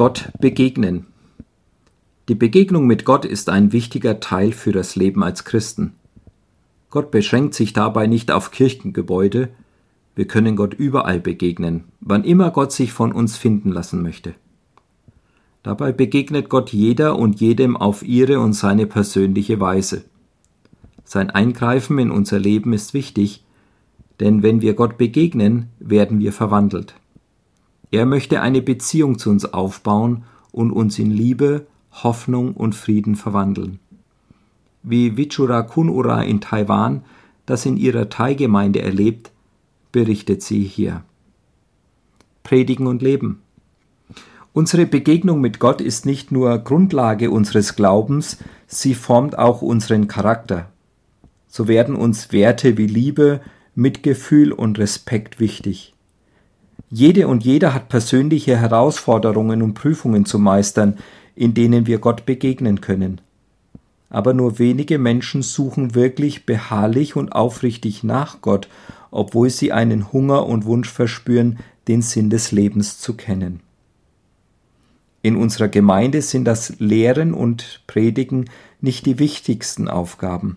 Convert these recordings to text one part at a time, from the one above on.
Gott begegnen. Die Begegnung mit Gott ist ein wichtiger Teil für das Leben als Christen. Gott beschränkt sich dabei nicht auf Kirchengebäude, wir können Gott überall begegnen, wann immer Gott sich von uns finden lassen möchte. Dabei begegnet Gott jeder und jedem auf ihre und seine persönliche Weise. Sein Eingreifen in unser Leben ist wichtig, denn wenn wir Gott begegnen, werden wir verwandelt. Er möchte eine Beziehung zu uns aufbauen und uns in Liebe, Hoffnung und Frieden verwandeln. Wie Vichura Kunura in Taiwan das in ihrer Thai-Gemeinde erlebt, berichtet sie hier. Predigen und Leben. Unsere Begegnung mit Gott ist nicht nur Grundlage unseres Glaubens, sie formt auch unseren Charakter. So werden uns Werte wie Liebe, Mitgefühl und Respekt wichtig. Jede und jeder hat persönliche Herausforderungen und Prüfungen zu meistern, in denen wir Gott begegnen können. Aber nur wenige Menschen suchen wirklich beharrlich und aufrichtig nach Gott, obwohl sie einen Hunger und Wunsch verspüren, den Sinn des Lebens zu kennen. In unserer Gemeinde sind das Lehren und Predigen nicht die wichtigsten Aufgaben.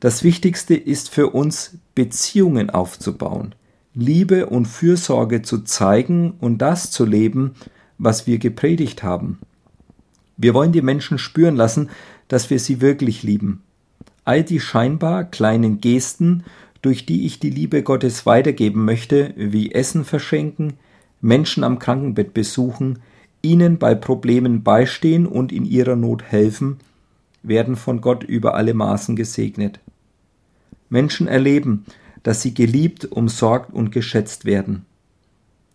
Das Wichtigste ist für uns, Beziehungen aufzubauen, Liebe und Fürsorge zu zeigen und das zu leben, was wir gepredigt haben. Wir wollen die Menschen spüren lassen, dass wir sie wirklich lieben. All die scheinbar kleinen Gesten, durch die ich die Liebe Gottes weitergeben möchte, wie Essen verschenken, Menschen am Krankenbett besuchen, ihnen bei Problemen beistehen und in ihrer Not helfen, werden von Gott über alle Maßen gesegnet. Menschen erleben, dass sie geliebt, umsorgt und geschätzt werden.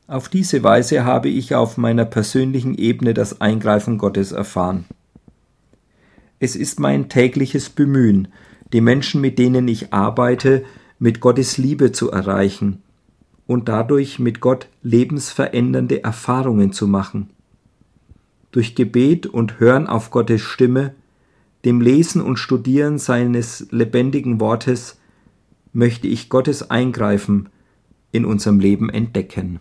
Auf diese Weise habe ich auf meiner persönlichen Ebene das Eingreifen Gottes erfahren. Es ist mein tägliches Bemühen, die Menschen, mit denen ich arbeite, mit Gottes Liebe zu erreichen und dadurch mit Gott lebensverändernde Erfahrungen zu machen. Durch Gebet und Hören auf Gottes Stimme, dem Lesen und Studieren seines lebendigen Wortes möchte ich Gottes Eingreifen in unserem Leben entdecken.